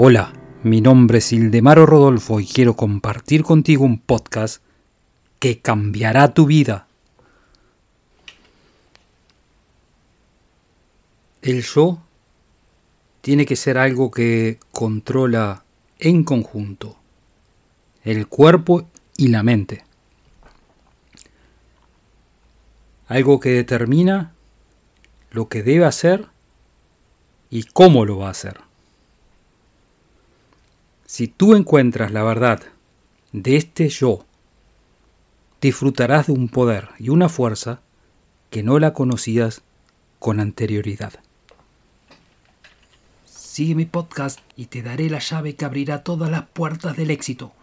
Hola, mi nombre es Ildemaro Rodolfo y quiero compartir contigo un podcast que cambiará tu vida. El yo tiene que ser algo que controla en conjunto el cuerpo y la mente. Algo que determina lo que debe hacer y cómo lo va a hacer. Si tú encuentras la verdad de este yo, disfrutarás de un poder y una fuerza que no la conocías con anterioridad. Sigue mi podcast y te daré la llave que abrirá todas las puertas del éxito.